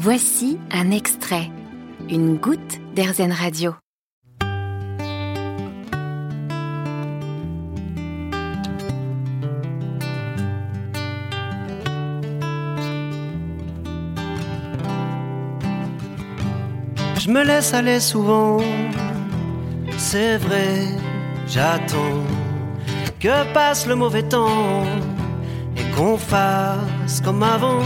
Voici un extrait, une goutte d'Airzen Radio. Je me laisse aller souvent, c'est vrai, j'attends que passe le mauvais temps et qu'on fasse comme avant.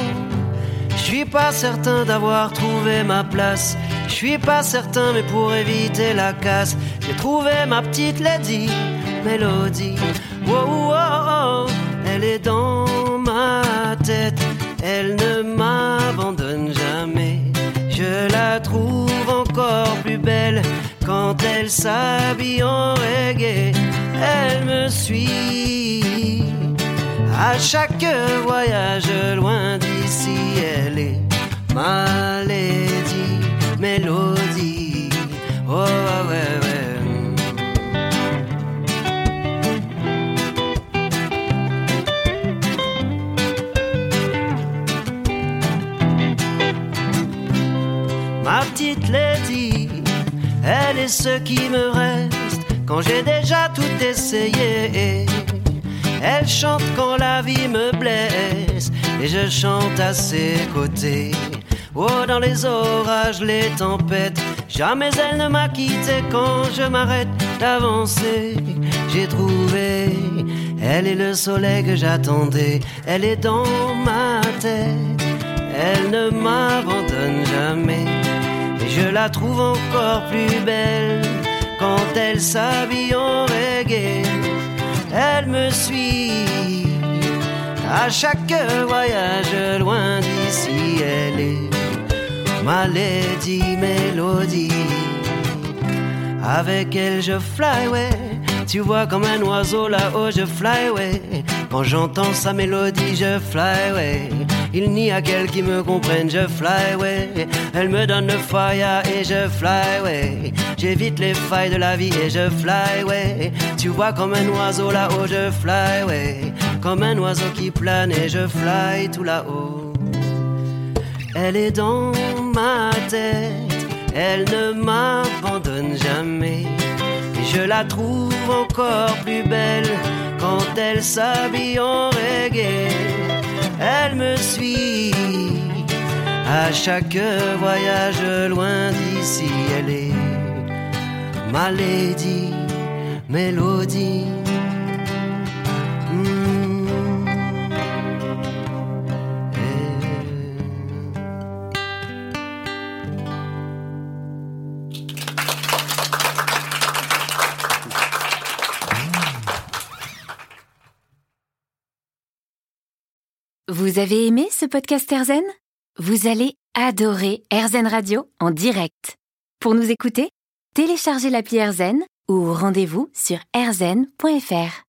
Je suis pas certain d'avoir trouvé ma place. Je suis pas certain, mais pour éviter la casse, j'ai trouvé ma petite lady mélodie. Wow, wow, wow, elle est dans ma tête. Elle ne m'abandonne jamais. Je la trouve encore plus belle quand elle s'habille en reggae. Elle me suit à chaque voyage ma lady mélodie. Oh ouais ouais. Ma petite Lady, elle est ce qui me reste quand j'ai déjà tout essayé. Elle chante quand la vie me blesse et je chante à ses côtés. Oh, dans les orages, les tempêtes, jamais elle ne m'a quitté quand je m'arrête d'avancer. J'ai trouvé, elle est le soleil que j'attendais, elle est dans ma tête, elle ne m'abandonne jamais. Et je la trouve encore plus belle quand elle s'habille en reggae. Elle me suit à chaque voyage loin d'ici. Elle est ma lady mélodie. Avec elle je fly away. Tu vois comme un oiseau là-haut je fly away. Quand j'entends sa mélodie je fly away. Il n'y a qu'elle qui me comprenne, je fly away. Elle me donne le fire et je fly away. J'évite les failles de la vie et je fly away. Tu vois comme un oiseau là-haut, je fly away. Comme un oiseau qui plane et je fly tout là-haut. Elle est dans ma tête, elle ne m'abandonne jamais. Et je la trouve encore plus belle quand elle s'habille en reggae. Elle me suit à chaque voyage loin d'ici. Elle est ma mélodie. Vous avez aimé ce podcast Airzen? Vous allez adorer Airzen Radio en direct. Pour nous écouter, téléchargez l'appli Airzen ou rendez-vous sur airzen.fr.